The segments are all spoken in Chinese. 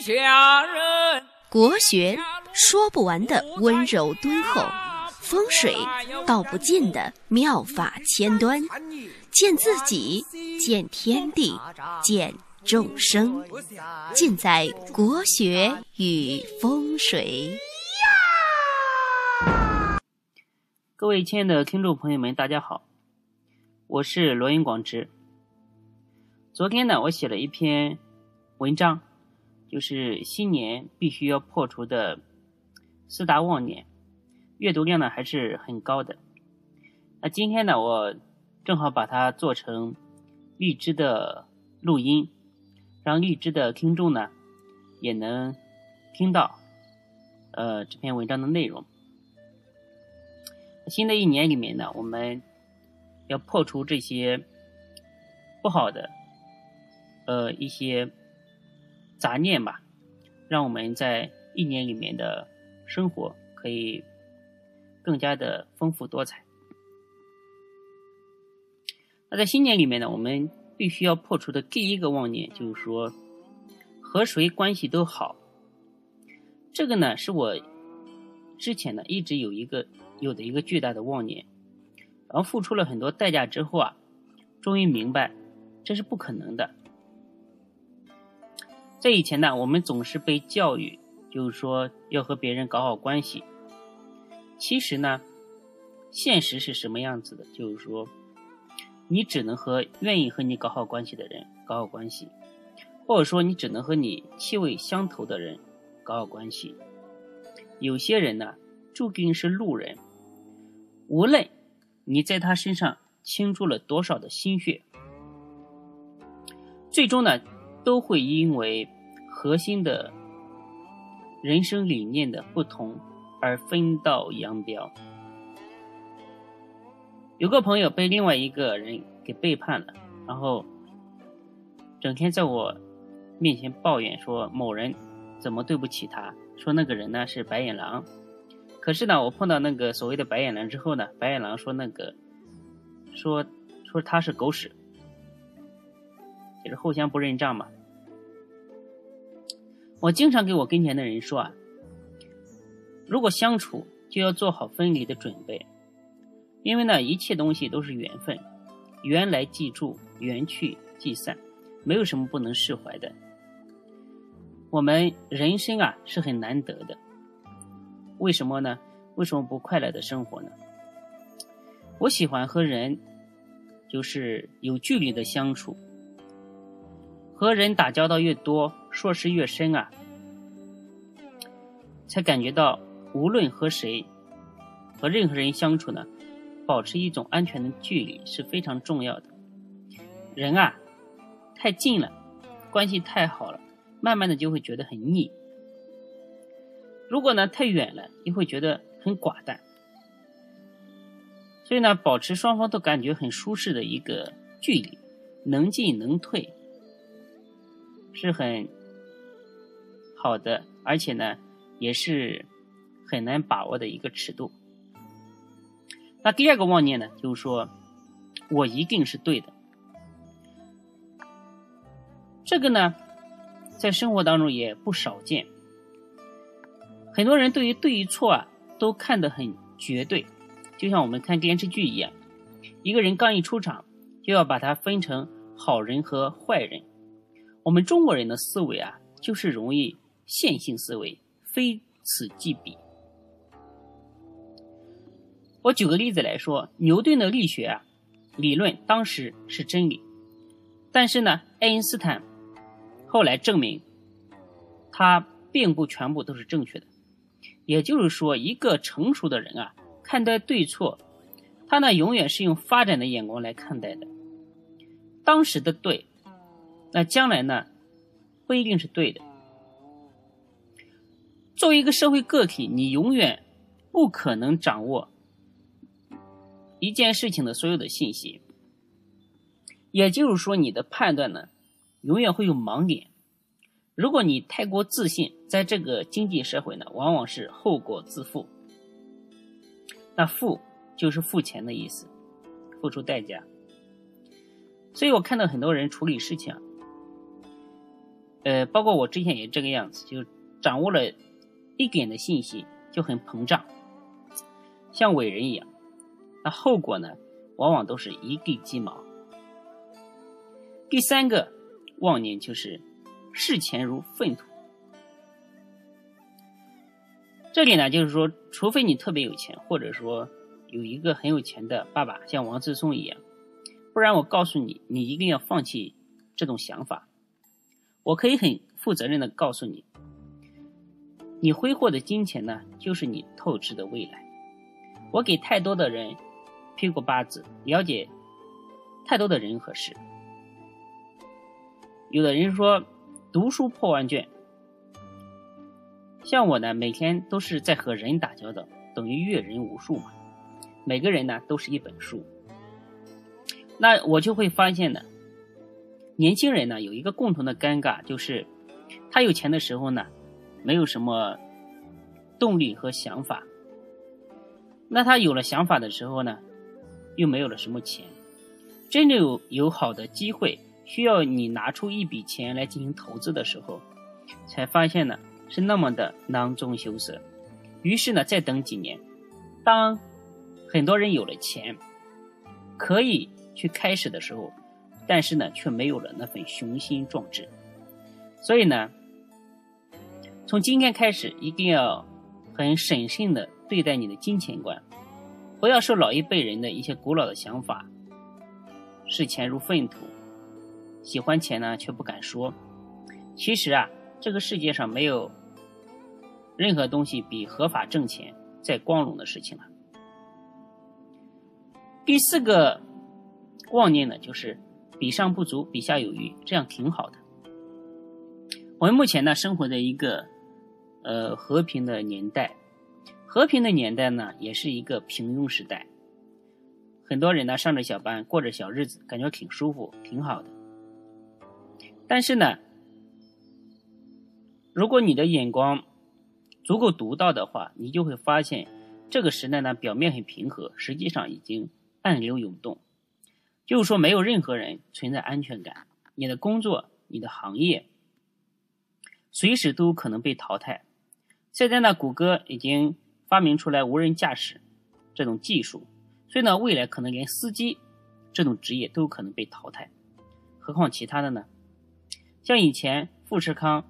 下人。国学说不完的温柔敦厚，风水道不尽的妙法千端，见自己，见天地，见众生，尽在国学与风水。各位亲爱的听众朋友们，大家好，我是罗云广之。昨天呢，我写了一篇文章。就是新年必须要破除的四大妄念，阅读量呢还是很高的。那今天呢，我正好把它做成荔枝的录音，让荔枝的听众呢也能听到呃这篇文章的内容。新的一年里面呢，我们要破除这些不好的呃一些。杂念吧，让我们在一年里面的生活可以更加的丰富多彩。那在新年里面呢，我们必须要破除的第一个妄念就是说和谁关系都好。这个呢，是我之前呢一直有一个有的一个巨大的妄念，然后付出了很多代价之后啊，终于明白这是不可能的。在以前呢，我们总是被教育，就是说要和别人搞好关系。其实呢，现实是什么样子的？就是说，你只能和愿意和你搞好关系的人搞好关系，或者说你只能和你气味相投的人搞好关系。有些人呢，注定是路人，无论你在他身上倾注了多少的心血，最终呢，都会因为。核心的人生理念的不同而分道扬镳。有个朋友被另外一个人给背叛了，然后整天在我面前抱怨说某人怎么对不起他，说那个人呢是白眼狼。可是呢，我碰到那个所谓的白眼狼之后呢，白眼狼说那个说说他是狗屎，就是互相不认账嘛。我经常给我跟前的人说啊，如果相处就要做好分离的准备，因为呢，一切东西都是缘分，缘来即住，缘去即散，没有什么不能释怀的。我们人生啊是很难得的，为什么呢？为什么不快乐的生活呢？我喜欢和人就是有距离的相处。和人打交道越多，说事越深啊，才感觉到无论和谁、和任何人相处呢，保持一种安全的距离是非常重要的。人啊，太近了，关系太好了，慢慢的就会觉得很腻；如果呢太远了，又会觉得很寡淡。所以呢，保持双方都感觉很舒适的一个距离，能进能退。是很好的，而且呢，也是很难把握的一个尺度。那第二个妄念呢，就是说我一定是对的。这个呢，在生活当中也不少见。很多人对于对与错啊，都看得很绝对，就像我们看电视剧一样，一个人刚一出场，就要把它分成好人和坏人。我们中国人的思维啊，就是容易线性思维，非此即彼。我举个例子来说，牛顿的力学啊理论当时是真理，但是呢，爱因斯坦后来证明，他并不全部都是正确的。也就是说，一个成熟的人啊，看待对错，他呢永远是用发展的眼光来看待的。当时的对。那将来呢，不一定是对的。作为一个社会个体，你永远不可能掌握一件事情的所有的信息，也就是说，你的判断呢，永远会有盲点。如果你太过自信，在这个经济社会呢，往往是后果自负。那付就是付钱的意思，付出代价。所以我看到很多人处理事情。呃，包括我之前也这个样子，就掌握了一点的信息就很膨胀，像伟人一样，那后果呢，往往都是一地鸡毛。第三个妄念就是视钱如粪土。这里呢，就是说，除非你特别有钱，或者说有一个很有钱的爸爸，像王思聪一样，不然我告诉你，你一定要放弃这种想法。我可以很负责任的告诉你，你挥霍的金钱呢，就是你透支的未来。我给太多的人批过八字，了解太多的人和事。有的人说，读书破万卷。像我呢，每天都是在和人打交道，等于阅人无数嘛。每个人呢都是一本书。那我就会发现呢，年轻人呢有一个共同的尴尬，就是他有钱的时候呢，没有什么动力和想法。那他有了想法的时候呢，又没有了什么钱。真正有有好的机会，需要你拿出一笔钱来进行投资的时候，才发现呢。是那么的囊中羞涩，于是呢，再等几年，当很多人有了钱，可以去开始的时候，但是呢，却没有了那份雄心壮志。所以呢，从今天开始，一定要很审慎的对待你的金钱观，不要受老一辈人的一些古老的想法，视钱如粪土，喜欢钱呢却不敢说。其实啊。这个世界上没有任何东西比合法挣钱再光荣的事情了。第四个妄念呢，就是比上不足，比下有余，这样挺好的。我们目前呢，生活在一个呃和平的年代，和平的年代呢，也是一个平庸时代。很多人呢，上着小班，过着小日子，感觉挺舒服，挺好的。但是呢，如果你的眼光足够独到的话，你就会发现，这个时代呢，表面很平和，实际上已经暗流涌动。就是说，没有任何人存在安全感，你的工作、你的行业，随时都可能被淘汰。现在呢，谷歌已经发明出来无人驾驶这种技术，所以呢，未来可能连司机这种职业都有可能被淘汰，何况其他的呢？像以前富士康。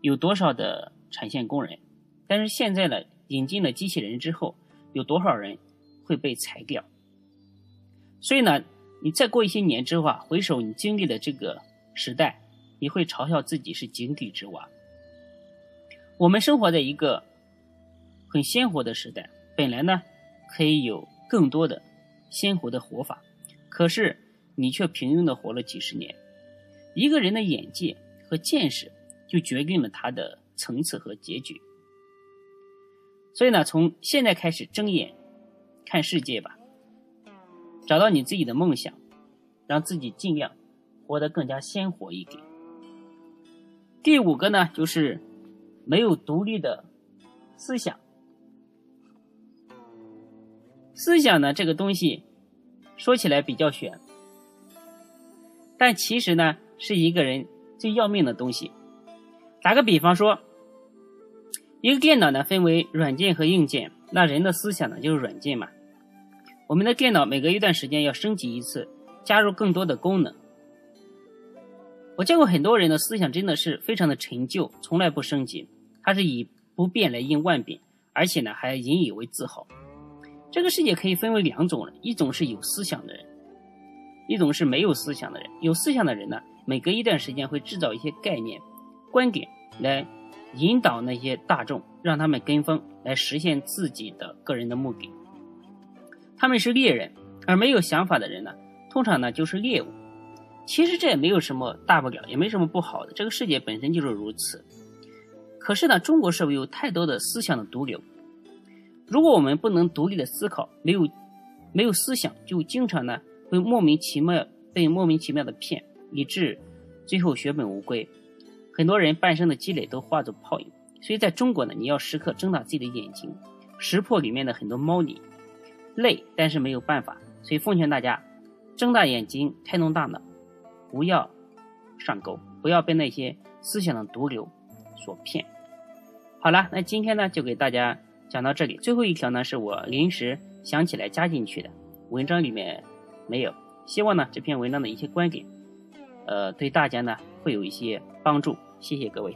有多少的产线工人？但是现在呢，引进了机器人之后，有多少人会被裁掉？所以呢，你再过一些年之后啊，回首你经历的这个时代，你会嘲笑自己是井底之蛙。我们生活在一个很鲜活的时代，本来呢可以有更多的鲜活的活法，可是你却平庸的活了几十年。一个人的眼界和见识。就决定了他的层次和结局。所以呢，从现在开始睁眼看世界吧，找到你自己的梦想，让自己尽量活得更加鲜活一点。第五个呢，就是没有独立的思想。思想呢，这个东西说起来比较玄，但其实呢，是一个人最要命的东西。打个比方说，一个电脑呢分为软件和硬件，那人的思想呢就是软件嘛。我们的电脑每隔一段时间要升级一次，加入更多的功能。我见过很多人的思想真的是非常的陈旧，从来不升级，他是以不变来应万变，而且呢还引以为自豪。这个世界可以分为两种人，一种是有思想的人，一种是没有思想的人。有思想的人呢，每隔一段时间会制造一些概念。观点来引导那些大众，让他们跟风，来实现自己的个人的目的。他们是猎人，而没有想法的人呢，通常呢就是猎物。其实这也没有什么大不了，也没什么不好的。这个世界本身就是如此。可是呢，中国社会有太多的思想的毒瘤。如果我们不能独立的思考，没有没有思想，就经常呢会莫名其妙被莫名其妙的骗，以致最后血本无归。很多人半生的积累都化作泡影，所以在中国呢，你要时刻睁大自己的眼睛，识破里面的很多猫腻。累，但是没有办法，所以奉劝大家，睁大眼睛，开动大脑，不要上钩。不要被那些思想的毒瘤所骗。好了，那今天呢就给大家讲到这里。最后一条呢是我临时想起来加进去的，文章里面没有。希望呢这篇文章的一些观点，呃，对大家呢会有一些帮助。谢谢各位。